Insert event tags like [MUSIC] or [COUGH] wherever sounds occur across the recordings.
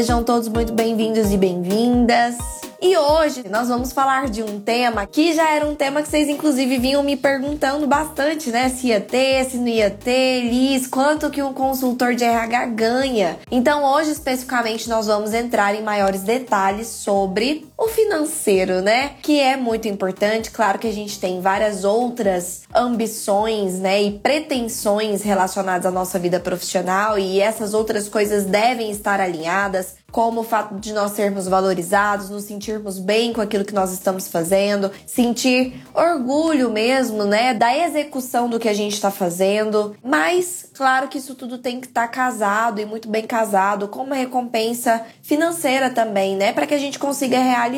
Sejam todos muito bem-vindos e bem-vindas. E hoje nós vamos falar de um tema que já era um tema que vocês inclusive vinham me perguntando bastante, né? Se ia ter, se não ia ter, Liz, quanto que um consultor de RH ganha. Então hoje especificamente nós vamos entrar em maiores detalhes sobre o financeiro, né? Que é muito importante. Claro que a gente tem várias outras ambições, né, e pretensões relacionadas à nossa vida profissional e essas outras coisas devem estar alinhadas como o fato de nós sermos valorizados, nos sentirmos bem com aquilo que nós estamos fazendo, sentir orgulho mesmo, né, da execução do que a gente está fazendo. Mas, claro que isso tudo tem que estar tá casado e muito bem casado com uma recompensa financeira também, né, para que a gente consiga realizar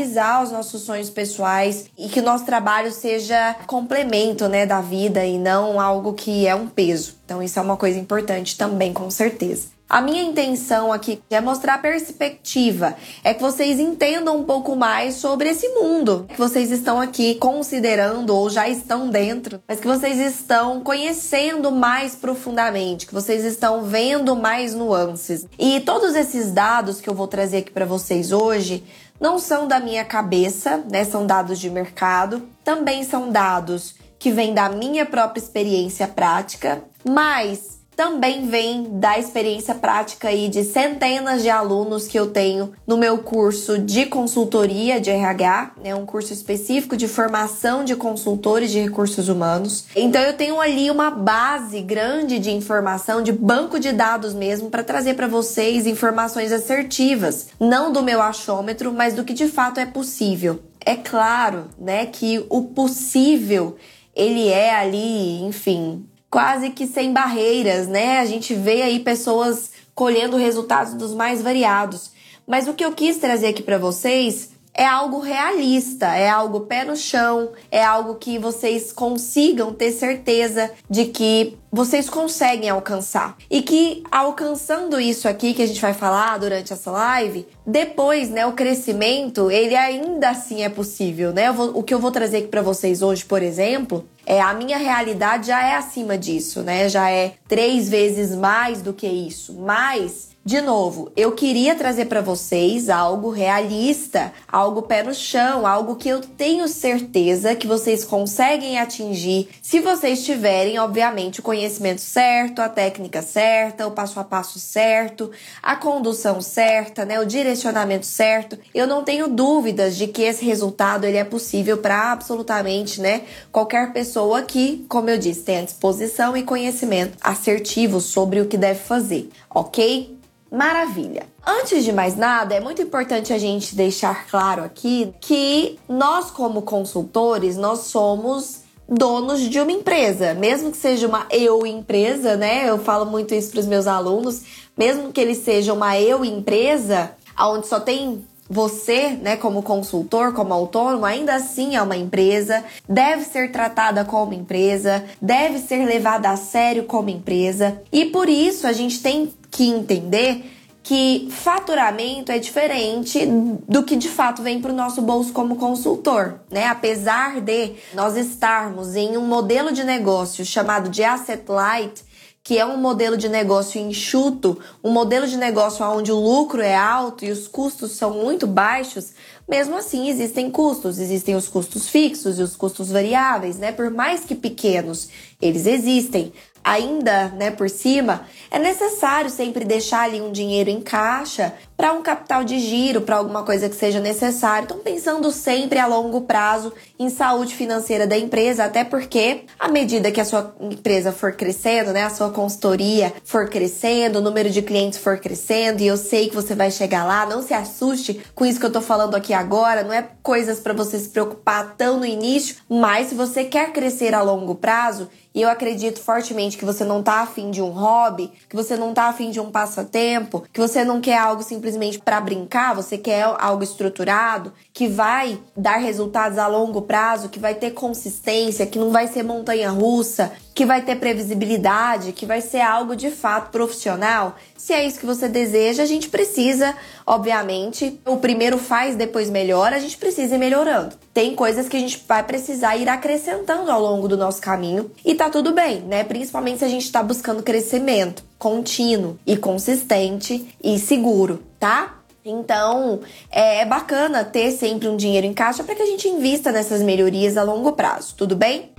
os nossos sonhos pessoais e que o nosso trabalho seja complemento, né, da vida e não algo que é um peso. Então, isso é uma coisa importante também, com certeza. A minha intenção aqui é mostrar a perspectiva, é que vocês entendam um pouco mais sobre esse mundo que vocês estão aqui considerando ou já estão dentro, mas que vocês estão conhecendo mais profundamente, que vocês estão vendo mais nuances. E todos esses dados que eu vou trazer aqui para vocês hoje não são da minha cabeça, né? São dados de mercado, também são dados que vêm da minha própria experiência prática, mas também vem da experiência prática aí de centenas de alunos que eu tenho no meu curso de consultoria de RH, né, um curso específico de formação de consultores de recursos humanos. Então eu tenho ali uma base grande de informação, de banco de dados mesmo para trazer para vocês informações assertivas, não do meu achômetro, mas do que de fato é possível. É claro, né, que o possível ele é ali, enfim, quase que sem barreiras, né? A gente vê aí pessoas colhendo resultados dos mais variados. Mas o que eu quis trazer aqui para vocês é algo realista, é algo pé no chão, é algo que vocês consigam ter certeza de que vocês conseguem alcançar. E que alcançando isso aqui que a gente vai falar durante essa live, depois, né, o crescimento, ele ainda assim é possível, né? Vou, o que eu vou trazer aqui para vocês hoje, por exemplo, é a minha realidade já é acima disso, né? Já é três vezes mais do que isso. Mas de novo, eu queria trazer para vocês algo realista, algo pé no chão, algo que eu tenho certeza que vocês conseguem atingir se vocês tiverem, obviamente, o conhecimento certo, a técnica certa, o passo a passo certo, a condução certa, né, o direcionamento certo. Eu não tenho dúvidas de que esse resultado ele é possível para absolutamente, né, qualquer pessoa que, como eu disse, tenha disposição e conhecimento assertivo sobre o que deve fazer, ok? Maravilha! Antes de mais nada, é muito importante a gente deixar claro aqui que nós, como consultores, nós somos donos de uma empresa, mesmo que seja uma eu empresa, né? Eu falo muito isso para os meus alunos, mesmo que ele seja uma eu empresa, onde só tem você, né, como consultor, como autônomo, ainda assim é uma empresa, deve ser tratada como empresa, deve ser levada a sério como empresa. E por isso a gente tem que entender que faturamento é diferente do que de fato vem para o nosso bolso como consultor, né? Apesar de nós estarmos em um modelo de negócio chamado de asset light, que é um modelo de negócio enxuto, um modelo de negócio onde o lucro é alto e os custos são muito baixos, mesmo assim existem custos, existem os custos fixos e os custos variáveis, né? Por mais que pequenos, eles existem ainda, né, por cima, é necessário sempre deixar ali um dinheiro em caixa para um capital de giro, para alguma coisa que seja necessário. Então, pensando sempre a longo prazo em saúde financeira da empresa, até porque à medida que a sua empresa for crescendo, né, a sua consultoria for crescendo, o número de clientes for crescendo, e eu sei que você vai chegar lá, não se assuste com isso que eu tô falando aqui agora, não é coisas para você se preocupar tão no início, mas se você quer crescer a longo prazo, e eu acredito fortemente que você não tá afim de um hobby, que você não tá afim de um passatempo, que você não quer algo simplesmente para brincar, você quer algo estruturado, que vai dar resultados a longo prazo, que vai ter consistência, que não vai ser montanha russa, que vai ter previsibilidade, que vai ser algo de fato profissional. Se é isso que você deseja, a gente precisa, obviamente, o primeiro faz, depois melhora, a gente precisa ir melhorando. Tem coisas que a gente vai precisar ir acrescentando ao longo do nosso caminho e tá tudo bem, né? Principalmente se a gente tá buscando crescimento contínuo e consistente e seguro, tá? Então, é, é bacana ter sempre um dinheiro em caixa para que a gente invista nessas melhorias a longo prazo, tudo bem?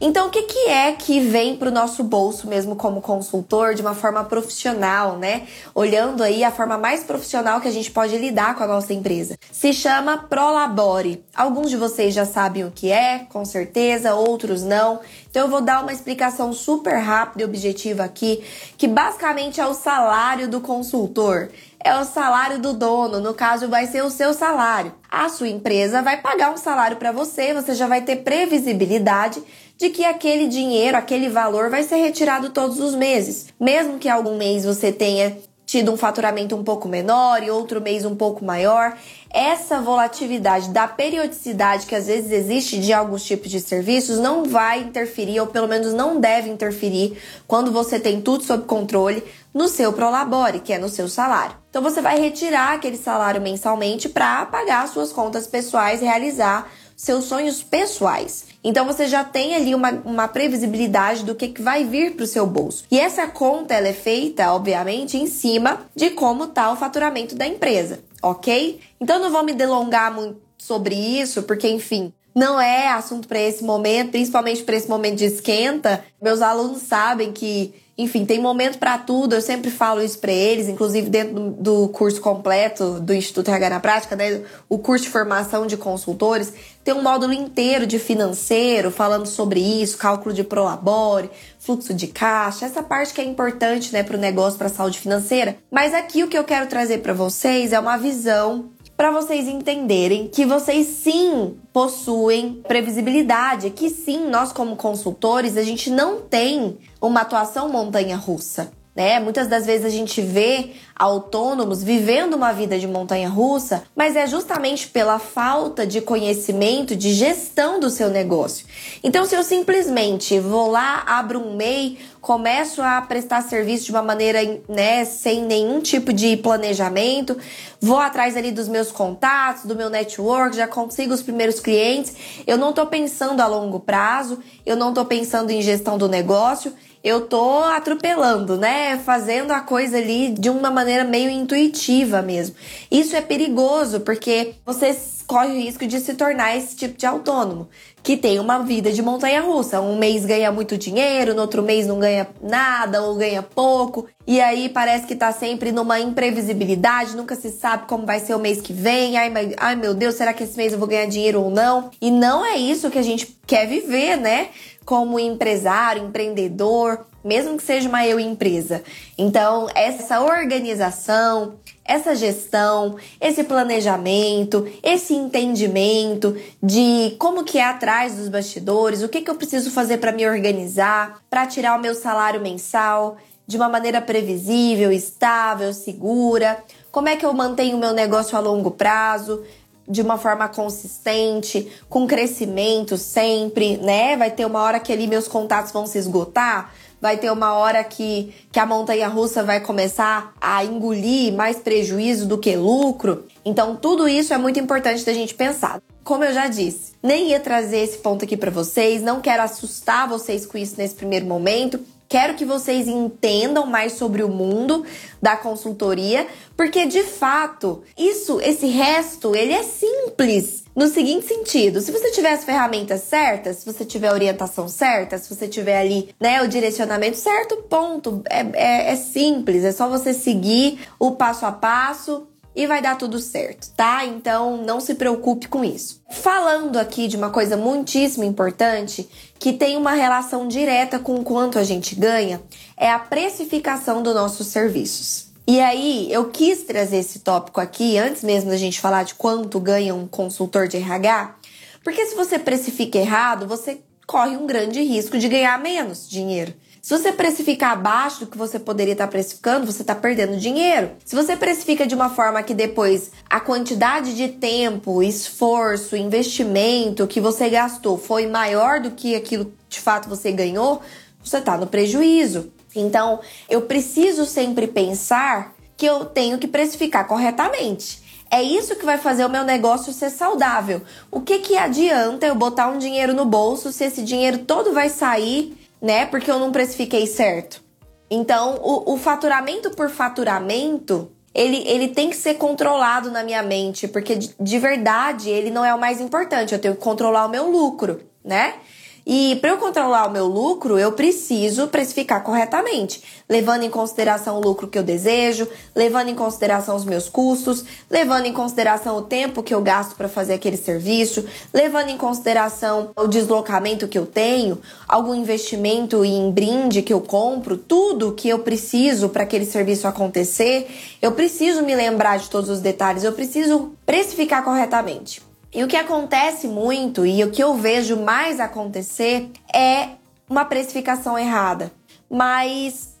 Então, o que, que é que vem para o nosso bolso mesmo como consultor de uma forma profissional, né? Olhando aí a forma mais profissional que a gente pode lidar com a nossa empresa. Se chama Prolabore. Alguns de vocês já sabem o que é, com certeza, outros não. Então, eu vou dar uma explicação super rápida e objetiva aqui, que basicamente é o salário do consultor é o salário do dono, no caso vai ser o seu salário. A sua empresa vai pagar um salário para você, você já vai ter previsibilidade de que aquele dinheiro, aquele valor vai ser retirado todos os meses. Mesmo que algum mês você tenha tido um faturamento um pouco menor e outro mês um pouco maior, essa volatilidade da periodicidade que às vezes existe de alguns tipos de serviços não vai interferir, ou pelo menos não deve interferir, quando você tem tudo sob controle no seu Prolabore, que é no seu salário. Então você vai retirar aquele salário mensalmente para pagar suas contas pessoais, realizar seus sonhos pessoais. Então você já tem ali uma, uma previsibilidade do que, que vai vir para o seu bolso. E essa conta ela é feita, obviamente, em cima de como está o faturamento da empresa, ok? Então não vou me delongar muito sobre isso, porque enfim, não é assunto para esse momento, principalmente para esse momento de esquenta. Meus alunos sabem que enfim, tem momento para tudo, eu sempre falo isso para eles, inclusive dentro do, curso completo do Instituto RH na Prática, né, o curso de formação de consultores, tem um módulo inteiro de financeiro falando sobre isso, cálculo de prolabore, fluxo de caixa, essa parte que é importante, né, para o negócio, para a saúde financeira. Mas aqui o que eu quero trazer para vocês é uma visão para vocês entenderem que vocês sim possuem previsibilidade, que sim, nós como consultores, a gente não tem uma atuação montanha russa. Né? Muitas das vezes a gente vê autônomos vivendo uma vida de montanha russa, mas é justamente pela falta de conhecimento de gestão do seu negócio. Então, se eu simplesmente vou lá, abro um MEI, começo a prestar serviço de uma maneira, né, sem nenhum tipo de planejamento, vou atrás ali dos meus contatos, do meu network, já consigo os primeiros clientes, eu não estou pensando a longo prazo, eu não estou pensando em gestão do negócio, eu tô atropelando, né? Fazendo a coisa ali de uma maneira meio intuitiva mesmo. Isso é perigoso porque você corre o risco de se tornar esse tipo de autônomo, que tem uma vida de montanha russa. Um mês ganha muito dinheiro, no outro mês não ganha nada ou ganha pouco, e aí parece que tá sempre numa imprevisibilidade, nunca se sabe como vai ser o mês que vem. Ai, ai meu Deus, será que esse mês eu vou ganhar dinheiro ou não? E não é isso que a gente quer viver, né? como empresário, empreendedor, mesmo que seja uma eu empresa. Então, essa organização, essa gestão, esse planejamento, esse entendimento de como que é atrás dos bastidores, o que, que eu preciso fazer para me organizar, para tirar o meu salário mensal de uma maneira previsível, estável, segura, como é que eu mantenho o meu negócio a longo prazo, de uma forma consistente, com crescimento sempre, né? Vai ter uma hora que ali meus contatos vão se esgotar, vai ter uma hora que, que a montanha russa vai começar a engolir mais prejuízo do que lucro. Então, tudo isso é muito importante da gente pensar. Como eu já disse, nem ia trazer esse ponto aqui para vocês, não quero assustar vocês com isso nesse primeiro momento. Quero que vocês entendam mais sobre o mundo da consultoria, porque de fato, isso, esse resto, ele é simples. No seguinte sentido, se você tiver as ferramentas certas, se você tiver a orientação certa, se você tiver ali, né, o direcionamento certo, ponto. É, é, é simples, é só você seguir o passo a passo e vai dar tudo certo, tá? Então não se preocupe com isso. Falando aqui de uma coisa muitíssimo importante que tem uma relação direta com quanto a gente ganha, é a precificação dos nossos serviços. E aí, eu quis trazer esse tópico aqui antes mesmo da gente falar de quanto ganha um consultor de RH, porque se você precifica errado, você corre um grande risco de ganhar menos dinheiro. Se você precificar abaixo do que você poderia estar precificando, você está perdendo dinheiro. Se você precifica de uma forma que depois a quantidade de tempo, esforço, investimento que você gastou foi maior do que aquilo de fato você ganhou, você está no prejuízo. Então, eu preciso sempre pensar que eu tenho que precificar corretamente. É isso que vai fazer o meu negócio ser saudável. O que que adianta eu botar um dinheiro no bolso se esse dinheiro todo vai sair né? Porque eu não precifiquei certo. Então, o, o faturamento por faturamento, ele, ele tem que ser controlado na minha mente, porque de, de verdade ele não é o mais importante. Eu tenho que controlar o meu lucro, né? E para eu controlar o meu lucro, eu preciso precificar corretamente, levando em consideração o lucro que eu desejo, levando em consideração os meus custos, levando em consideração o tempo que eu gasto para fazer aquele serviço, levando em consideração o deslocamento que eu tenho, algum investimento em brinde que eu compro, tudo que eu preciso para aquele serviço acontecer, eu preciso me lembrar de todos os detalhes, eu preciso precificar corretamente. E o que acontece muito e o que eu vejo mais acontecer é uma precificação errada. Mas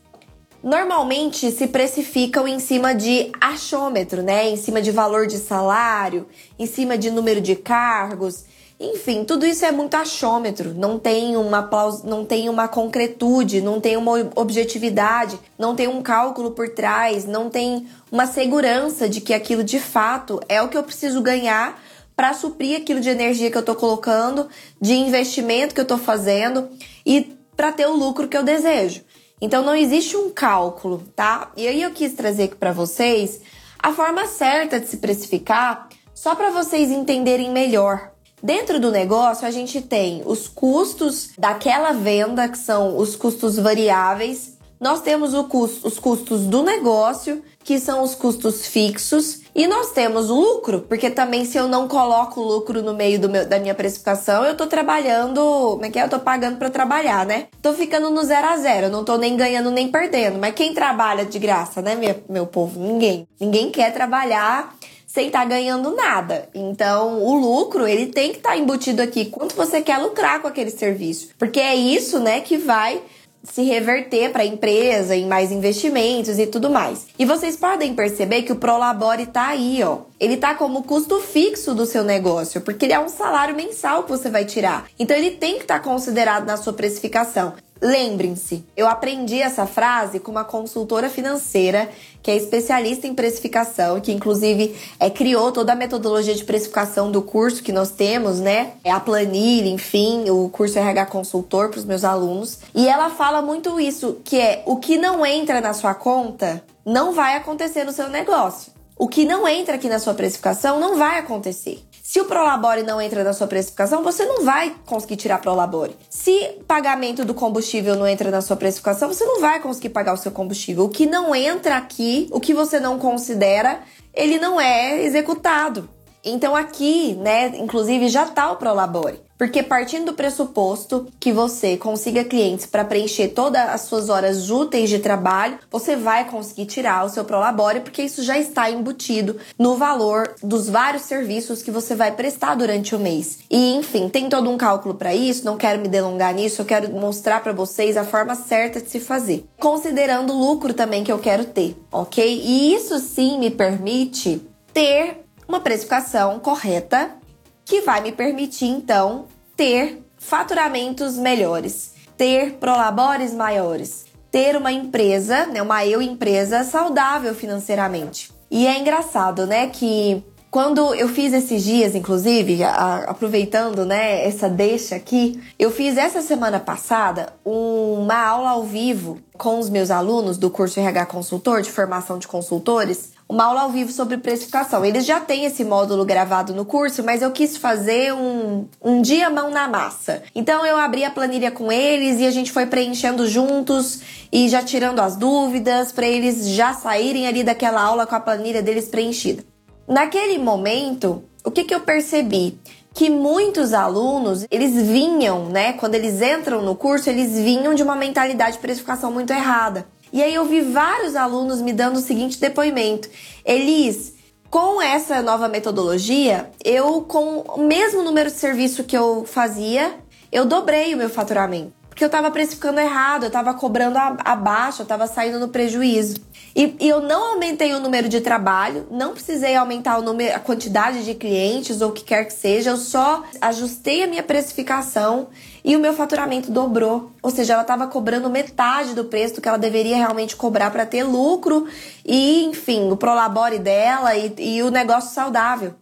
normalmente se precificam em cima de achômetro, né? Em cima de valor de salário, em cima de número de cargos. Enfim, tudo isso é muito achômetro, não tem uma não tem uma concretude, não tem uma objetividade, não tem um cálculo por trás, não tem uma segurança de que aquilo de fato é o que eu preciso ganhar para suprir aquilo de energia que eu estou colocando, de investimento que eu estou fazendo e para ter o lucro que eu desejo. Então não existe um cálculo, tá? E aí eu quis trazer aqui para vocês a forma certa de se precificar, só para vocês entenderem melhor. Dentro do negócio, a gente tem os custos daquela venda, que são os custos variáveis, nós temos custo, os custos do negócio, que são os custos fixos, e nós temos lucro, porque também se eu não coloco lucro no meio do meu, da minha precificação, eu tô trabalhando, como é que é? Eu tô pagando para trabalhar, né? Tô ficando no zero a zero, não tô nem ganhando nem perdendo. Mas quem trabalha de graça, né, meu, meu povo? Ninguém. Ninguém quer trabalhar sem estar tá ganhando nada. Então, o lucro, ele tem que estar tá embutido aqui. Quanto você quer lucrar com aquele serviço? Porque é isso, né, que vai se reverter para a empresa em mais investimentos e tudo mais. E vocês podem perceber que o Prolabore está aí, ó. Ele tá como custo fixo do seu negócio, porque ele é um salário mensal que você vai tirar. Então ele tem que estar tá considerado na sua precificação. Lembrem-se, eu aprendi essa frase com uma consultora financeira que é especialista em precificação, que inclusive é, criou toda a metodologia de precificação do curso que nós temos, né? É a planilha, enfim, o curso RH Consultor para os meus alunos. E ela fala muito isso, que é o que não entra na sua conta não vai acontecer no seu negócio. O que não entra aqui na sua precificação não vai acontecer. Se o Prolabore não entra na sua precificação, você não vai conseguir tirar Prolabore. Se pagamento do combustível não entra na sua precificação, você não vai conseguir pagar o seu combustível. O que não entra aqui, o que você não considera, ele não é executado. Então aqui, né, inclusive já tá o Prolabore. Porque partindo do pressuposto que você consiga clientes para preencher todas as suas horas úteis de trabalho, você vai conseguir tirar o seu Prolabore, porque isso já está embutido no valor dos vários serviços que você vai prestar durante o mês. E enfim, tem todo um cálculo para isso, não quero me delongar nisso, eu quero mostrar para vocês a forma certa de se fazer, considerando o lucro também que eu quero ter, ok? E isso sim me permite ter uma precificação correta que vai me permitir então ter faturamentos melhores, ter prolabores maiores, ter uma empresa, né, uma eu empresa saudável financeiramente. E é engraçado, né, que quando eu fiz esses dias, inclusive, a, aproveitando, né, essa deixa aqui, eu fiz essa semana passada uma aula ao vivo com os meus alunos do curso RH Consultor, de formação de consultores, uma aula ao vivo sobre precificação. Eles já têm esse módulo gravado no curso, mas eu quis fazer um, um dia mão na massa. Então eu abri a planilha com eles e a gente foi preenchendo juntos e já tirando as dúvidas para eles já saírem ali daquela aula com a planilha deles preenchida. Naquele momento, o que, que eu percebi? Que muitos alunos, eles vinham, né? Quando eles entram no curso, eles vinham de uma mentalidade de precificação muito errada. E aí eu vi vários alunos me dando o seguinte depoimento: Elis, com essa nova metodologia, eu com o mesmo número de serviço que eu fazia, eu dobrei o meu faturamento. Porque eu tava precificando errado, eu tava cobrando abaixo, eu tava saindo no prejuízo. E, e, eu não aumentei o número de trabalho, não precisei aumentar o número, a quantidade de clientes ou o que quer que seja, eu só ajustei a minha precificação e o meu faturamento dobrou. Ou seja, ela estava cobrando metade do preço que ela deveria realmente cobrar para ter lucro e, enfim, o prolabore dela e, e o negócio saudável.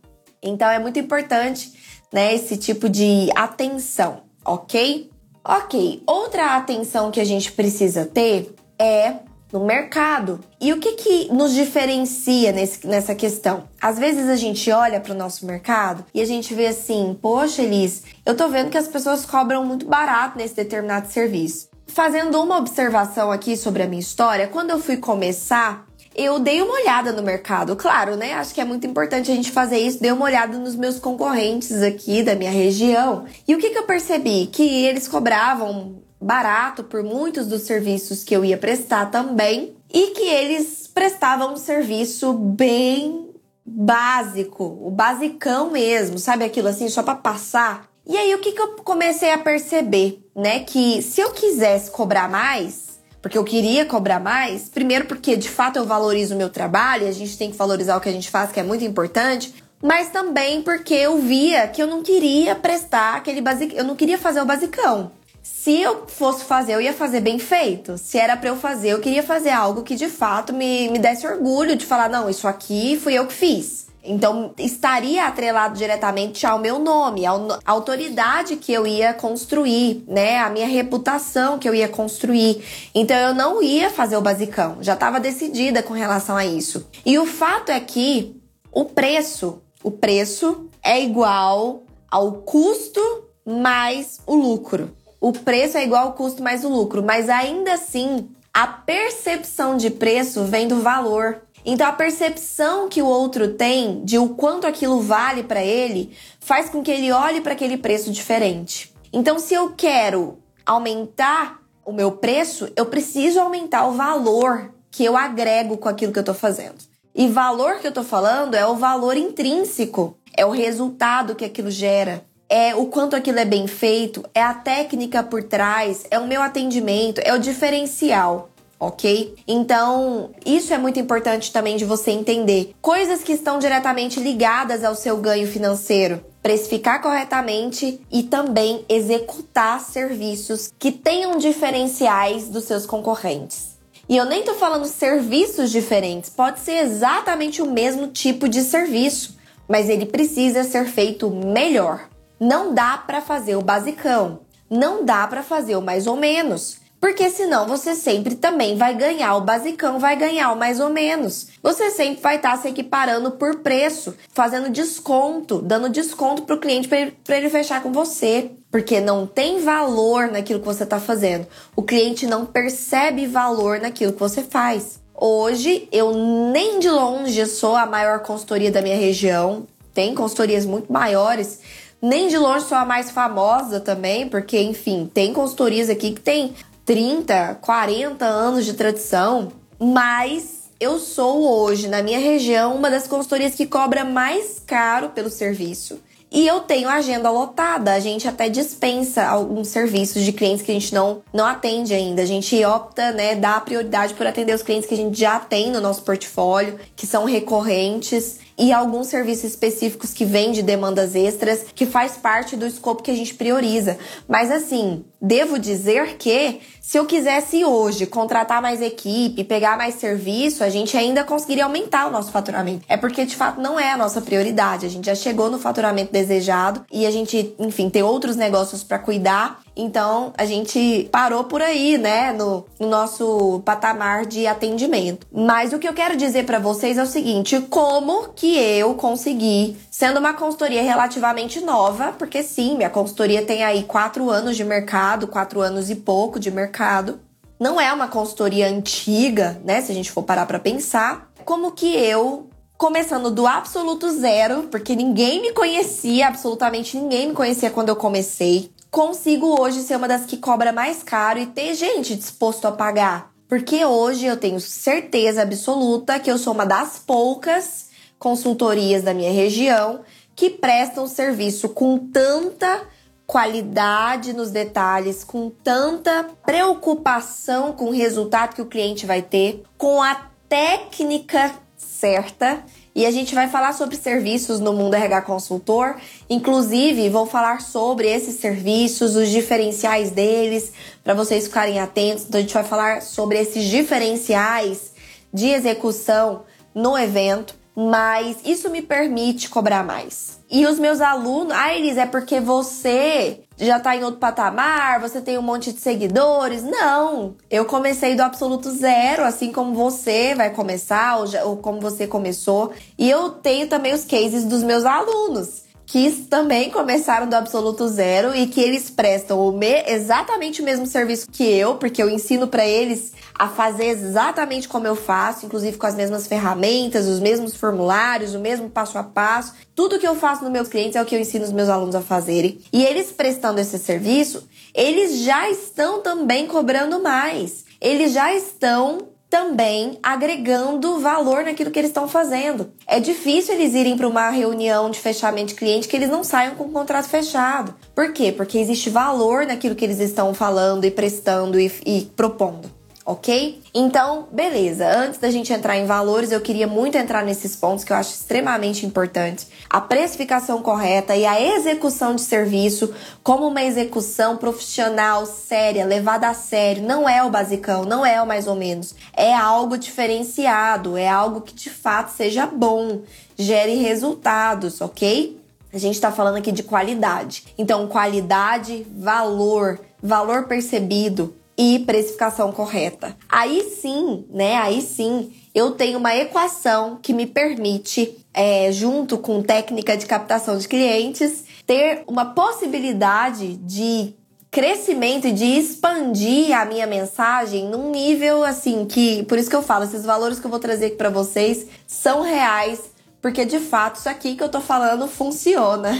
Então é muito importante, né, esse tipo de atenção, ok? Ok, outra atenção que a gente precisa ter é no mercado. E o que, que nos diferencia nesse, nessa questão? Às vezes a gente olha para o nosso mercado e a gente vê assim: poxa, Elis, eu tô vendo que as pessoas cobram muito barato nesse determinado serviço. Fazendo uma observação aqui sobre a minha história, quando eu fui começar, eu dei uma olhada no mercado, claro, né? Acho que é muito importante a gente fazer isso. Dei uma olhada nos meus concorrentes aqui da minha região. E o que, que eu percebi? Que eles cobravam barato por muitos dos serviços que eu ia prestar também e que eles prestavam um serviço bem básico, o basicão mesmo, sabe aquilo assim, só para passar. E aí o que, que eu comecei a perceber, né? Que se eu quisesse cobrar mais, porque eu queria cobrar mais. Primeiro, porque de fato eu valorizo o meu trabalho, e a gente tem que valorizar o que a gente faz, que é muito importante. Mas também porque eu via que eu não queria prestar aquele basicão, eu não queria fazer o basicão. Se eu fosse fazer, eu ia fazer bem feito. Se era para eu fazer, eu queria fazer algo que de fato me, me desse orgulho de falar: não, isso aqui fui eu que fiz. Então, estaria atrelado diretamente ao meu nome, à autoridade que eu ia construir, né? A minha reputação que eu ia construir. Então, eu não ia fazer o basicão, já estava decidida com relação a isso. E o fato é que o preço, o preço é igual ao custo mais o lucro. O preço é igual ao custo mais o lucro, mas ainda assim, a percepção de preço vem do valor. Então a percepção que o outro tem de o quanto aquilo vale para ele faz com que ele olhe para aquele preço diferente. Então se eu quero aumentar o meu preço, eu preciso aumentar o valor que eu agrego com aquilo que eu estou fazendo. E valor que eu estou falando é o valor intrínseco, é o resultado que aquilo gera, é o quanto aquilo é bem feito, é a técnica por trás, é o meu atendimento, é o diferencial ok? Então, isso é muito importante também de você entender. Coisas que estão diretamente ligadas ao seu ganho financeiro. Precificar corretamente e também executar serviços que tenham diferenciais dos seus concorrentes. E eu nem tô falando serviços diferentes, pode ser exatamente o mesmo tipo de serviço, mas ele precisa ser feito melhor. Não dá para fazer o basicão, não dá para fazer o mais ou menos. Porque senão você sempre também vai ganhar o basicão, vai ganhar o mais ou menos. Você sempre vai estar tá se equiparando por preço, fazendo desconto, dando desconto para o cliente para ele, ele fechar com você. Porque não tem valor naquilo que você está fazendo. O cliente não percebe valor naquilo que você faz. Hoje, eu nem de longe sou a maior consultoria da minha região. Tem consultorias muito maiores. Nem de longe sou a mais famosa também, porque, enfim, tem consultorias aqui que tem 30, 40 anos de tradição, mas eu sou hoje, na minha região, uma das consultorias que cobra mais caro pelo serviço. E eu tenho agenda lotada, a gente até dispensa alguns serviços de clientes que a gente não, não atende ainda. A gente opta, né, dá prioridade por atender os clientes que a gente já tem no nosso portfólio, que são recorrentes e alguns serviços específicos que vêm de demandas extras, que faz parte do escopo que a gente prioriza. Mas assim, devo dizer que se eu quisesse hoje contratar mais equipe, pegar mais serviço, a gente ainda conseguiria aumentar o nosso faturamento. É porque de fato não é a nossa prioridade. A gente já chegou no faturamento desejado e a gente, enfim, tem outros negócios para cuidar então a gente parou por aí, né, no, no nosso patamar de atendimento. Mas o que eu quero dizer para vocês é o seguinte: como que eu consegui, sendo uma consultoria relativamente nova, porque sim, minha consultoria tem aí quatro anos de mercado, quatro anos e pouco de mercado. Não é uma consultoria antiga, né? Se a gente for parar para pensar, como que eu começando do absoluto zero, porque ninguém me conhecia, absolutamente ninguém me conhecia quando eu comecei consigo hoje ser uma das que cobra mais caro e ter gente disposto a pagar. Porque hoje eu tenho certeza absoluta que eu sou uma das poucas consultorias da minha região que prestam serviço com tanta qualidade nos detalhes, com tanta preocupação com o resultado que o cliente vai ter, com a técnica certa. E a gente vai falar sobre serviços no mundo RH Consultor. Inclusive, vou falar sobre esses serviços, os diferenciais deles, para vocês ficarem atentos. Então, a gente vai falar sobre esses diferenciais de execução no evento, mas isso me permite cobrar mais. E os meus alunos, ah, Elis, é porque você já tá em outro patamar, você tem um monte de seguidores. Não, eu comecei do absoluto zero, assim como você vai começar, ou, já, ou como você começou. E eu tenho também os cases dos meus alunos que também começaram do absoluto zero e que eles prestam o me, exatamente o mesmo serviço que eu, porque eu ensino para eles a fazer exatamente como eu faço, inclusive com as mesmas ferramentas, os mesmos formulários, o mesmo passo a passo. Tudo que eu faço nos meus clientes é o que eu ensino os meus alunos a fazerem. E eles prestando esse serviço, eles já estão também cobrando mais. Eles já estão também agregando valor naquilo que eles estão fazendo. É difícil eles irem para uma reunião de fechamento de cliente que eles não saiam com o contrato fechado. Por quê? Porque existe valor naquilo que eles estão falando e prestando e, e propondo ok? Então, beleza. Antes da gente entrar em valores, eu queria muito entrar nesses pontos que eu acho extremamente importantes. A precificação correta e a execução de serviço como uma execução profissional, séria, levada a sério. Não é o basicão, não é o mais ou menos. É algo diferenciado, é algo que de fato seja bom, gere resultados, ok? A gente está falando aqui de qualidade. Então, qualidade, valor, valor percebido, e precificação correta. Aí sim, né? Aí sim, eu tenho uma equação que me permite, é, junto com técnica de captação de clientes, ter uma possibilidade de crescimento e de expandir a minha mensagem num nível assim que, por isso que eu falo, esses valores que eu vou trazer aqui para vocês são reais porque de fato isso aqui que eu tô falando funciona.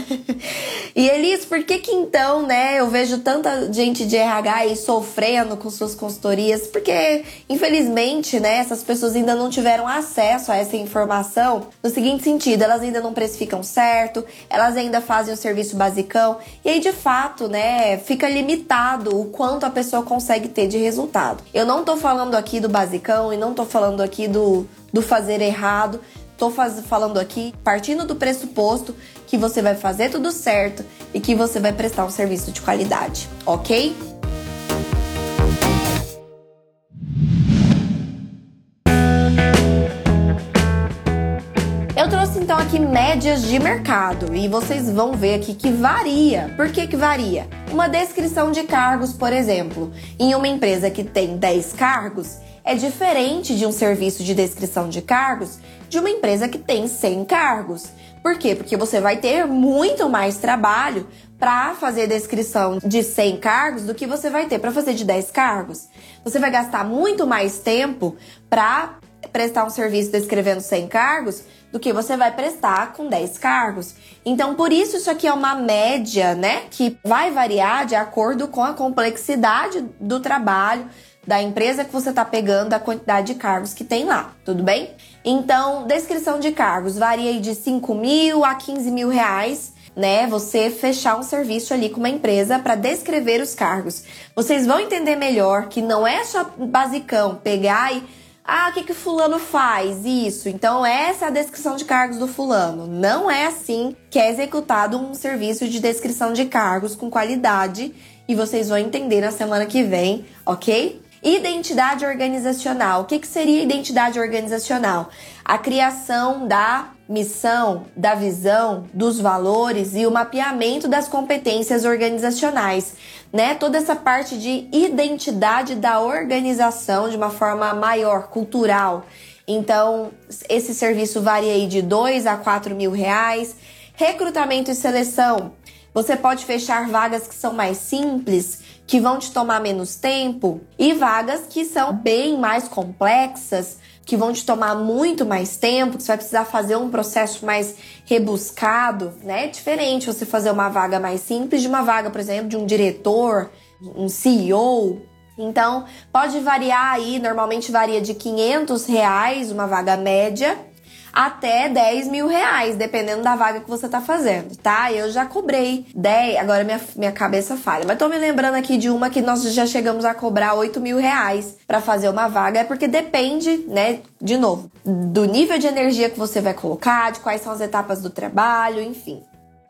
[LAUGHS] e Elis, por que que então, né, eu vejo tanta gente de RH aí sofrendo com suas consultorias? Porque, infelizmente, né, essas pessoas ainda não tiveram acesso a essa informação no seguinte sentido, elas ainda não precificam certo, elas ainda fazem o serviço basicão, e aí de fato, né, fica limitado o quanto a pessoa consegue ter de resultado. Eu não tô falando aqui do basicão e não tô falando aqui do, do fazer errado, Tô faz, falando aqui partindo do pressuposto que você vai fazer tudo certo e que você vai prestar um serviço de qualidade, ok? Então aqui médias de mercado e vocês vão ver aqui que varia. Por que que varia? Uma descrição de cargos, por exemplo, em uma empresa que tem 10 cargos, é diferente de um serviço de descrição de cargos de uma empresa que tem 100 cargos. Por quê? Porque você vai ter muito mais trabalho para fazer descrição de 100 cargos do que você vai ter para fazer de 10 cargos. Você vai gastar muito mais tempo para prestar um serviço descrevendo 100 cargos do que você vai prestar com 10 cargos. Então, por isso isso aqui é uma média, né, que vai variar de acordo com a complexidade do trabalho, da empresa que você está pegando, a quantidade de cargos que tem lá, tudo bem? Então, descrição de cargos varia de 5 mil a 15 mil reais, né? Você fechar um serviço ali com uma empresa para descrever os cargos. Vocês vão entender melhor que não é só basicão pegar e ah, o que, que fulano faz? Isso. Então, essa é a descrição de cargos do fulano. Não é assim que é executado um serviço de descrição de cargos com qualidade. E vocês vão entender na semana que vem, ok? Identidade organizacional. O que, que seria identidade organizacional? A criação da missão, da visão, dos valores e o mapeamento das competências organizacionais, né? Toda essa parte de identidade da organização de uma forma maior, cultural. Então, esse serviço varia aí de 2 a 4 mil reais. Recrutamento e seleção. Você pode fechar vagas que são mais simples, que vão te tomar menos tempo, e vagas que são bem mais complexas, que vão te tomar muito mais tempo, que você vai precisar fazer um processo mais rebuscado, né? É diferente você fazer uma vaga mais simples de uma vaga, por exemplo, de um diretor, um CEO. Então, pode variar aí, normalmente varia de 500 reais uma vaga média até 10 mil reais, dependendo da vaga que você tá fazendo, tá? Eu já cobrei 10, agora minha, minha cabeça falha, mas tô me lembrando aqui de uma que nós já chegamos a cobrar 8 mil reais para fazer uma vaga, é porque depende, né, de novo, do nível de energia que você vai colocar, de quais são as etapas do trabalho, enfim.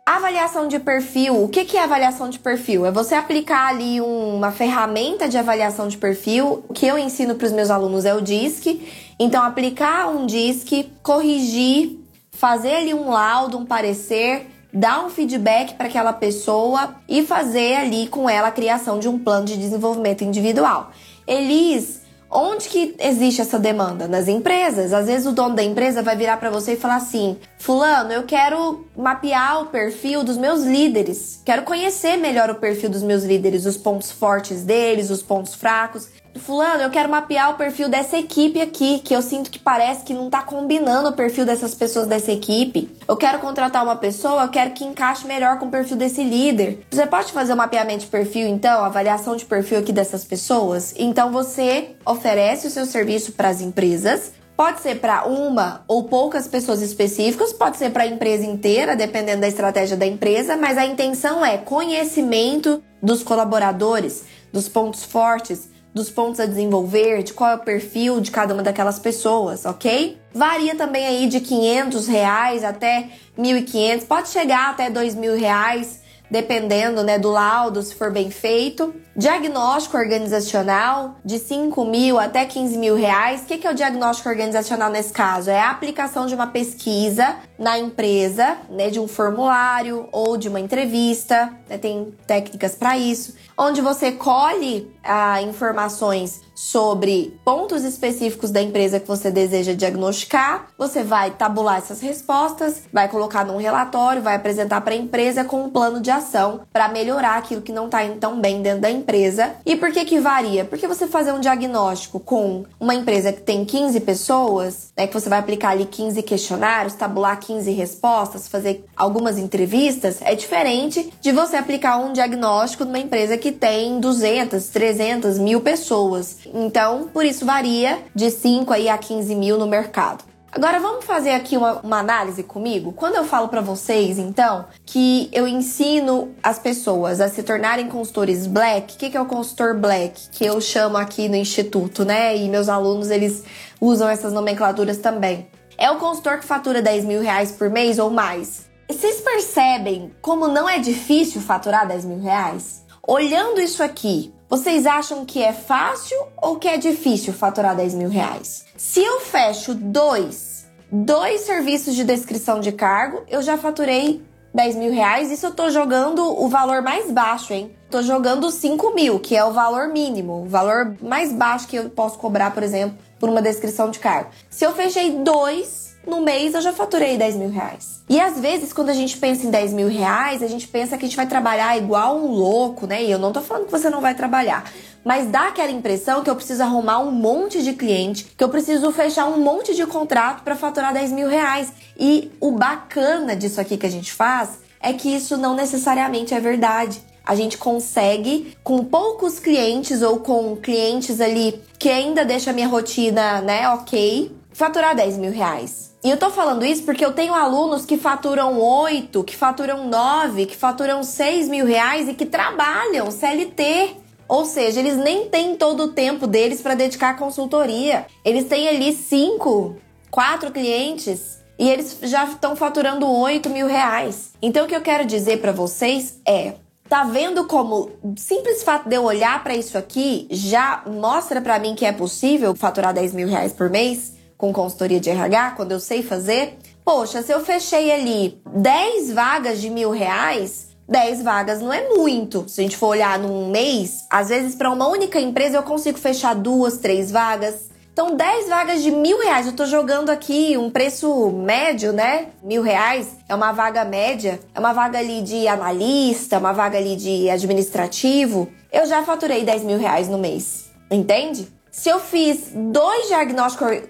Avaliação de perfil. O que é avaliação de perfil? É você aplicar ali uma ferramenta de avaliação de perfil. O que eu ensino para os meus alunos é o DISC. Então, aplicar um DISC, corrigir, fazer ali um laudo, um parecer, dar um feedback para aquela pessoa e fazer ali com ela a criação de um plano de desenvolvimento individual. Elis, Onde que existe essa demanda? Nas empresas. Às vezes o dono da empresa vai virar para você e falar assim: "Fulano, eu quero mapear o perfil dos meus líderes. Quero conhecer melhor o perfil dos meus líderes, os pontos fortes deles, os pontos fracos. Fulano, eu quero mapear o perfil dessa equipe aqui, que eu sinto que parece que não tá combinando o perfil dessas pessoas dessa equipe. Eu quero contratar uma pessoa, eu quero que encaixe melhor com o perfil desse líder. Você pode fazer um mapeamento de perfil, então, avaliação de perfil aqui dessas pessoas? Então você oferece o seu serviço para as empresas Pode ser para uma ou poucas pessoas específicas, pode ser para a empresa inteira, dependendo da estratégia da empresa, mas a intenção é conhecimento dos colaboradores, dos pontos fortes, dos pontos a desenvolver, de qual é o perfil de cada uma daquelas pessoas, ok? Varia também aí de 500 reais até 1.500, pode chegar até 2.000 reais, dependendo né, do laudo, se for bem feito. Diagnóstico organizacional de 5 mil até 15 mil reais. O que é o diagnóstico organizacional nesse caso? É a aplicação de uma pesquisa na empresa, né, de um formulário ou de uma entrevista. Né, tem técnicas para isso, onde você colhe ah, informações sobre pontos específicos da empresa que você deseja diagnosticar. Você vai tabular essas respostas, vai colocar num relatório, vai apresentar para a empresa com um plano de ação para melhorar aquilo que não está indo tão bem dentro da empresa. E por que que varia? Porque você fazer um diagnóstico com uma empresa que tem 15 pessoas, né, que você vai aplicar ali 15 questionários, tabular 15 respostas, fazer algumas entrevistas, é diferente de você aplicar um diagnóstico numa empresa que tem 200, 300, mil pessoas. Então, por isso varia de 5 aí a 15 mil no mercado. Agora vamos fazer aqui uma, uma análise comigo? Quando eu falo para vocês, então, que eu ensino as pessoas a se tornarem consultores black, o que, que é o consultor black? Que eu chamo aqui no instituto, né? E meus alunos, eles usam essas nomenclaturas também. É o consultor que fatura 10 mil reais por mês ou mais. E vocês percebem como não é difícil faturar 10 mil reais? Olhando isso aqui, vocês acham que é fácil ou que é difícil faturar 10 mil reais? Se eu fecho dois, dois serviços de descrição de cargo, eu já faturei 10 mil reais. Isso eu tô jogando o valor mais baixo, hein? Tô jogando 5 mil, que é o valor mínimo, o valor mais baixo que eu posso cobrar, por exemplo, por uma descrição de cargo. Se eu fechei dois, no mês eu já faturei 10 mil reais. E às vezes, quando a gente pensa em 10 mil reais, a gente pensa que a gente vai trabalhar igual um louco, né? E eu não tô falando que você não vai trabalhar. Mas dá aquela impressão que eu preciso arrumar um monte de cliente, que eu preciso fechar um monte de contrato para faturar 10 mil reais. E o bacana disso aqui que a gente faz é que isso não necessariamente é verdade a gente consegue, com poucos clientes ou com clientes ali que ainda deixa a minha rotina, né, ok, faturar 10 mil reais. E eu tô falando isso porque eu tenho alunos que faturam 8, que faturam 9, que faturam 6 mil reais e que trabalham CLT. Ou seja, eles nem têm todo o tempo deles para dedicar à consultoria. Eles têm ali 5, 4 clientes e eles já estão faturando 8 mil reais. Então o que eu quero dizer para vocês é. Tá vendo como simples fato de eu olhar para isso aqui já mostra para mim que é possível faturar 10 mil reais por mês? Com consultoria de RH, quando eu sei fazer, poxa, se eu fechei ali 10 vagas de mil reais, 10 vagas não é muito. Se a gente for olhar num mês, às vezes para uma única empresa eu consigo fechar duas, três vagas. Então, 10 vagas de mil reais, eu tô jogando aqui um preço médio, né? Mil reais é uma vaga média, é uma vaga ali de analista, uma vaga ali de administrativo. Eu já faturei 10 mil reais no mês, entende? Se eu fiz dois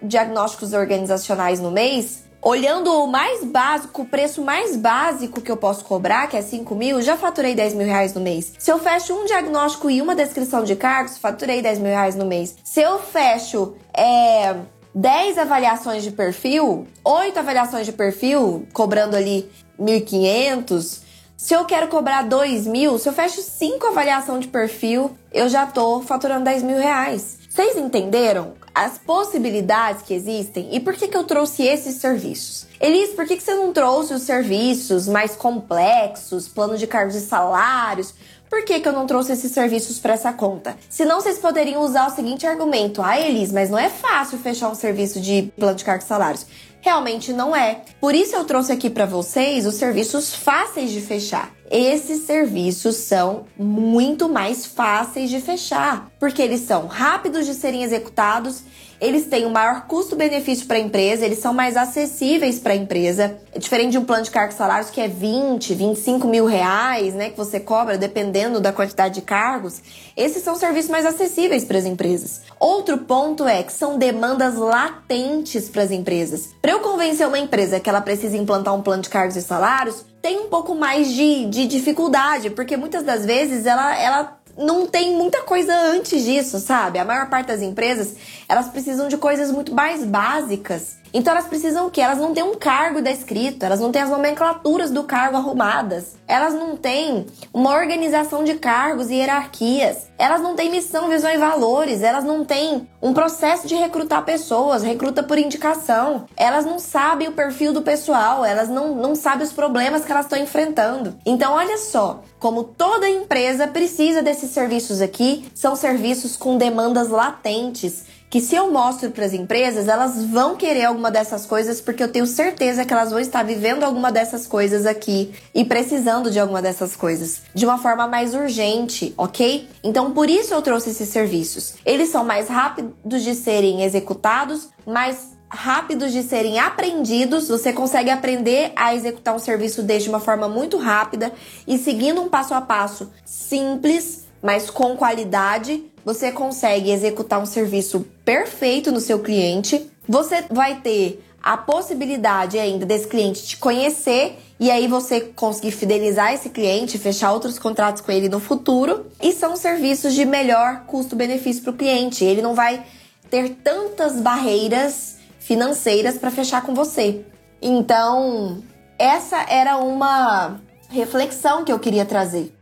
diagnósticos organizacionais no mês, olhando o mais básico, o preço mais básico que eu posso cobrar, que é 5 mil, já faturei 10 mil reais no mês. Se eu fecho um diagnóstico e uma descrição de cargos, faturei 10 mil reais no mês. Se eu fecho é, 10 avaliações de perfil, 8 avaliações de perfil, cobrando ali 1.500. Se eu quero cobrar 2 mil, se eu fecho 5 avaliações de perfil, eu já tô faturando 10 mil reais. Vocês entenderam as possibilidades que existem e por que, que eu trouxe esses serviços? Elis, por que, que você não trouxe os serviços mais complexos, plano de cargos e salários? Por que, que eu não trouxe esses serviços para essa conta? Senão vocês poderiam usar o seguinte argumento: ah, Elis, mas não é fácil fechar um serviço de plano de cargos e salários. Realmente não é. Por isso eu trouxe aqui para vocês os serviços fáceis de fechar. Esses serviços são muito mais fáceis de fechar, porque eles são rápidos de serem executados eles têm um maior custo-benefício para a empresa, eles são mais acessíveis para a empresa. É diferente de um plano de cargos salários que é 20, 25 mil reais, né? Que você cobra dependendo da quantidade de cargos. Esses são serviços mais acessíveis para as empresas. Outro ponto é que são demandas latentes para as empresas. Para eu convencer uma empresa que ela precisa implantar um plano de cargos e salários, tem um pouco mais de, de dificuldade, porque muitas das vezes ela, ela não tem muita coisa antes disso, sabe? A maior parte das empresas, elas precisam de coisas muito mais básicas. Então elas precisam o? Elas não têm um cargo descrito, elas não têm as nomenclaturas do cargo arrumadas, elas não têm uma organização de cargos e hierarquias, elas não têm missão, visão e valores, elas não têm um processo de recrutar pessoas, recruta por indicação, elas não sabem o perfil do pessoal, elas não, não sabem os problemas que elas estão enfrentando. Então, olha só, como toda empresa precisa desses serviços aqui, são serviços com demandas latentes que se eu mostro para as empresas, elas vão querer alguma dessas coisas porque eu tenho certeza que elas vão estar vivendo alguma dessas coisas aqui e precisando de alguma dessas coisas de uma forma mais urgente, ok? Então por isso eu trouxe esses serviços. Eles são mais rápidos de serem executados, mais rápidos de serem aprendidos. Você consegue aprender a executar um serviço desde uma forma muito rápida e seguindo um passo a passo simples, mas com qualidade você consegue executar um serviço perfeito no seu cliente. Você vai ter a possibilidade ainda desse cliente te conhecer e aí você conseguir fidelizar esse cliente, fechar outros contratos com ele no futuro. E são serviços de melhor custo-benefício para o cliente. Ele não vai ter tantas barreiras financeiras para fechar com você. Então, essa era uma reflexão que eu queria trazer.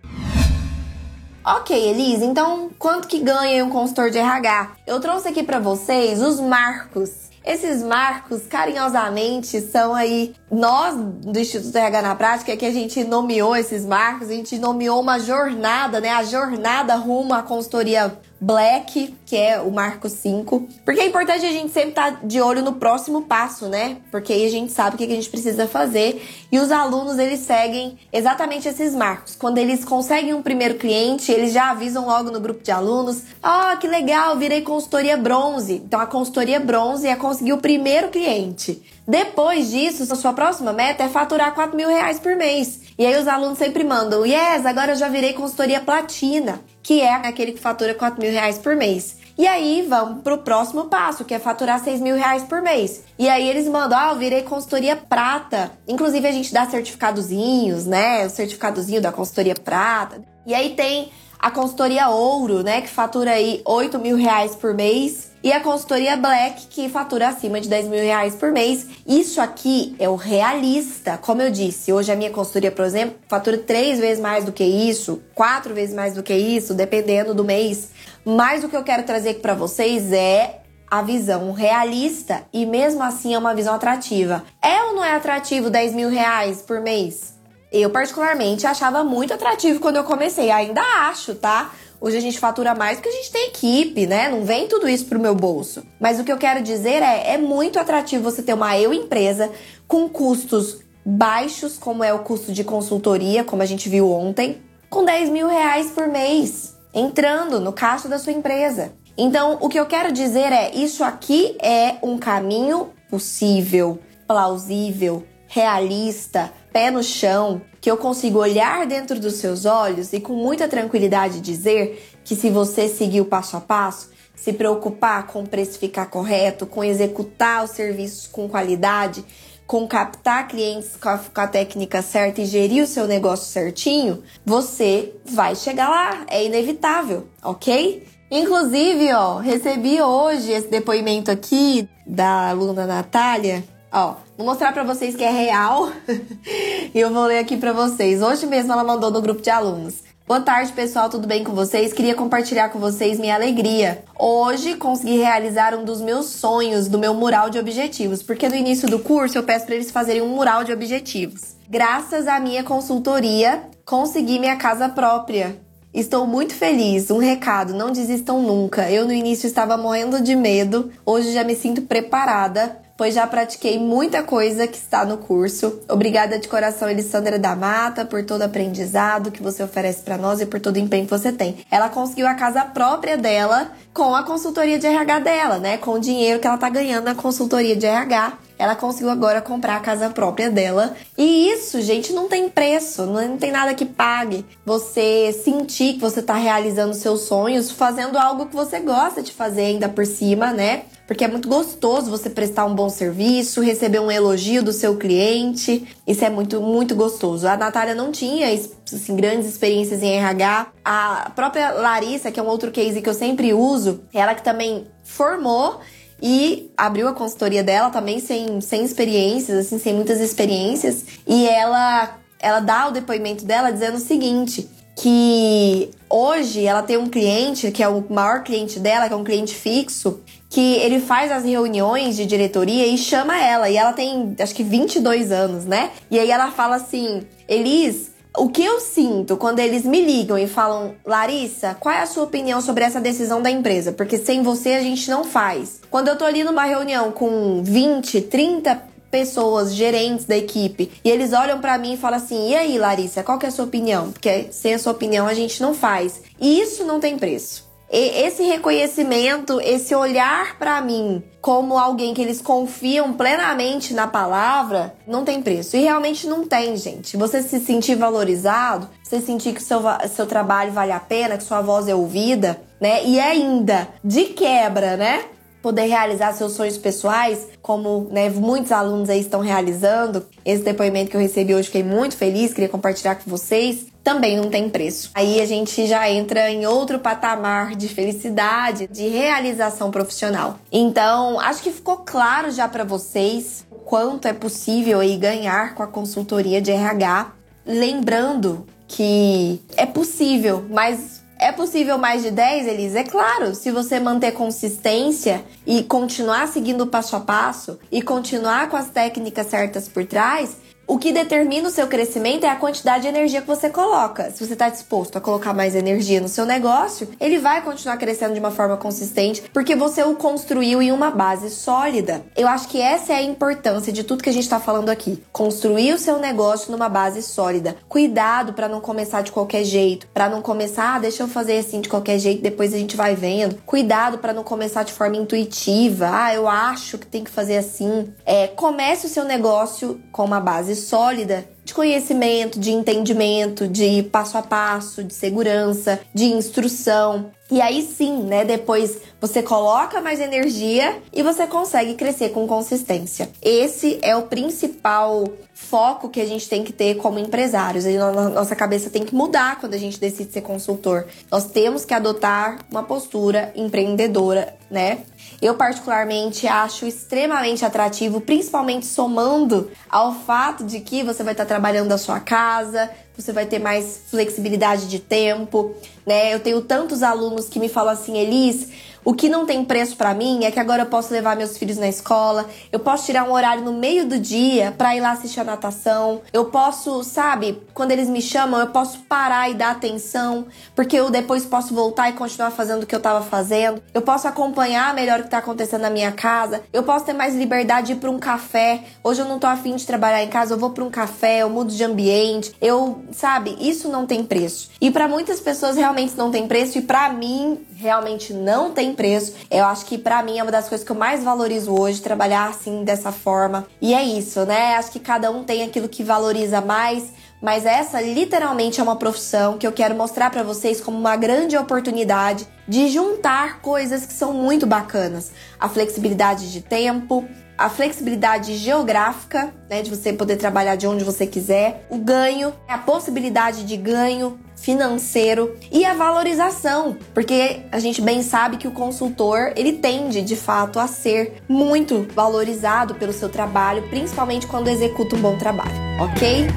Ok, Elise, então quanto que ganha um consultor de RH? Eu trouxe aqui para vocês os marcos. Esses marcos, carinhosamente, são aí nós do Instituto RH na Prática que a gente nomeou esses marcos, a gente nomeou uma jornada, né? A jornada rumo à consultoria Black, que é o marco 5. Porque é importante a gente sempre estar tá de olho no próximo passo, né? Porque aí a gente sabe o que a gente precisa fazer. E os alunos, eles seguem exatamente esses marcos. Quando eles conseguem um primeiro cliente, eles já avisam logo no grupo de alunos: Ó, oh, que legal, virei consultoria bronze. Então a consultoria bronze é conseguir o primeiro cliente. Depois disso, a sua próxima meta é faturar 4 mil reais por mês. E aí os alunos sempre mandam: Yes, agora eu já virei consultoria platina que é aquele que fatura 4 mil reais por mês. E aí vamos pro próximo passo, que é faturar 6 mil reais por mês. E aí eles mandam, ah, eu virei consultoria prata. Inclusive a gente dá certificadozinhos, né? O certificadozinho da consultoria prata. E aí tem a consultoria ouro, né? Que fatura aí 8 mil reais por mês e a consultoria Black, que fatura acima de 10 mil reais por mês. Isso aqui é o realista. Como eu disse, hoje a minha consultoria, por exemplo, fatura três vezes mais do que isso, quatro vezes mais do que isso, dependendo do mês. Mas o que eu quero trazer aqui para vocês é a visão realista e mesmo assim é uma visão atrativa. É ou não é atrativo 10 mil reais por mês? Eu, particularmente, achava muito atrativo quando eu comecei. Ainda acho, tá? Hoje a gente fatura mais porque a gente tem equipe, né? Não vem tudo isso pro meu bolso. Mas o que eu quero dizer é, é muito atrativo você ter uma eu empresa com custos baixos, como é o custo de consultoria, como a gente viu ontem, com 10 mil reais por mês, entrando no caixa da sua empresa. Então, o que eu quero dizer é: isso aqui é um caminho possível, plausível, realista, pé no chão, que eu consigo olhar dentro dos seus olhos e com muita tranquilidade dizer que se você seguir o passo a passo, se preocupar com precificar correto, com executar os serviços com qualidade, com captar clientes com a, técnica certa e gerir o seu negócio certinho, você vai chegar lá, é inevitável, ok? Inclusive, ó, recebi hoje esse depoimento aqui da aluna Natália. Ó, vou mostrar para vocês que é real [LAUGHS] e eu vou ler aqui para vocês. Hoje mesmo ela mandou no grupo de alunos. Boa tarde, pessoal, tudo bem com vocês? Queria compartilhar com vocês minha alegria. Hoje consegui realizar um dos meus sonhos do meu mural de objetivos, porque no início do curso eu peço para eles fazerem um mural de objetivos. Graças à minha consultoria, consegui minha casa própria. Estou muito feliz. Um recado: não desistam nunca. Eu no início estava morrendo de medo, hoje já me sinto preparada pois já pratiquei muita coisa que está no curso. Obrigada de coração, Elisandra da Mata, por todo o aprendizado que você oferece para nós e por todo o empenho que você tem. Ela conseguiu a casa própria dela com a consultoria de RH dela, né? Com o dinheiro que ela tá ganhando na consultoria de RH. Ela conseguiu agora comprar a casa própria dela. E isso, gente, não tem preço, não tem nada que pague. Você sentir que você tá realizando seus sonhos, fazendo algo que você gosta de fazer ainda por cima, né? porque é muito gostoso você prestar um bom serviço, receber um elogio do seu cliente. Isso é muito, muito gostoso. A Natália não tinha assim, grandes experiências em RH. A própria Larissa, que é um outro case que eu sempre uso, ela que também formou e abriu a consultoria dela também sem, sem experiências, assim, sem muitas experiências. E ela, ela dá o depoimento dela dizendo o seguinte: que hoje ela tem um cliente, que é o maior cliente dela, que é um cliente fixo, que ele faz as reuniões de diretoria e chama ela. E ela tem, acho que 22 anos, né? E aí ela fala assim: Elis, o que eu sinto quando eles me ligam e falam, Larissa, qual é a sua opinião sobre essa decisão da empresa? Porque sem você a gente não faz. Quando eu tô ali numa reunião com 20, 30 pessoas, gerentes da equipe, e eles olham para mim e falam assim: "E aí, Larissa, qual que é a sua opinião?" Porque sem a sua opinião a gente não faz. E isso não tem preço esse reconhecimento, esse olhar para mim como alguém que eles confiam plenamente na palavra, não tem preço. E realmente não tem, gente. Você se sentir valorizado, você sentir que seu, seu trabalho vale a pena, que sua voz é ouvida, né? E ainda, de quebra, né? poder realizar seus sonhos pessoais, como né, muitos alunos aí estão realizando. Esse depoimento que eu recebi hoje, fiquei muito feliz, queria compartilhar com vocês. Também não tem preço. Aí a gente já entra em outro patamar de felicidade, de realização profissional. Então, acho que ficou claro já para vocês o quanto é possível aí ganhar com a consultoria de RH. Lembrando que é possível, mas é possível mais de 10, Elisa? É claro, se você manter consistência e continuar seguindo passo a passo e continuar com as técnicas certas por trás, o que determina o seu crescimento é a quantidade de energia que você coloca. Se você está disposto a colocar mais energia no seu negócio, ele vai continuar crescendo de uma forma consistente porque você o construiu em uma base sólida. Eu acho que essa é a importância de tudo que a gente está falando aqui. Construir o seu negócio numa base sólida. Cuidado para não começar de qualquer jeito, para não começar, ah, deixa eu fazer assim de qualquer jeito, depois a gente vai vendo. Cuidado para não começar de forma intuitiva. Ah, eu acho que tem que fazer assim. É, comece o seu negócio com uma base sólida de conhecimento, de entendimento, de passo a passo, de segurança, de instrução. E aí sim, né, depois você coloca mais energia e você consegue crescer com consistência. Esse é o principal foco que a gente tem que ter como empresários. A nossa cabeça tem que mudar quando a gente decide ser consultor. Nós temos que adotar uma postura empreendedora, né? Eu particularmente acho extremamente atrativo, principalmente somando ao fato de que você vai estar trabalhando da sua casa, você vai ter mais flexibilidade de tempo, né? Eu tenho tantos alunos que me falam assim, Elis, o que não tem preço para mim é que agora eu posso levar meus filhos na escola, eu posso tirar um horário no meio do dia para ir lá assistir a natação, eu posso, sabe, quando eles me chamam, eu posso parar e dar atenção, porque eu depois posso voltar e continuar fazendo o que eu tava fazendo. Eu posso acompanhar melhor o que tá acontecendo na minha casa, eu posso ter mais liberdade de ir para um café. Hoje eu não tô afim de trabalhar em casa, eu vou para um café, eu mudo de ambiente. Eu, sabe, isso não tem preço. E para muitas pessoas realmente não tem preço e para mim realmente não tem preço. Eu acho que para mim é uma das coisas que eu mais valorizo hoje, trabalhar assim dessa forma. E é isso, né? Acho que cada um tem aquilo que valoriza mais, mas essa literalmente é uma profissão que eu quero mostrar para vocês como uma grande oportunidade de juntar coisas que são muito bacanas. A flexibilidade de tempo, a flexibilidade geográfica, né, de você poder trabalhar de onde você quiser, o ganho, a possibilidade de ganho, financeiro e a valorização, porque a gente bem sabe que o consultor ele tende de fato a ser muito valorizado pelo seu trabalho, principalmente quando executa um bom trabalho, ok?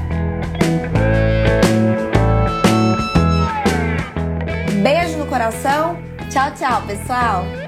Beijo no coração. Tchau, tchau, pessoal.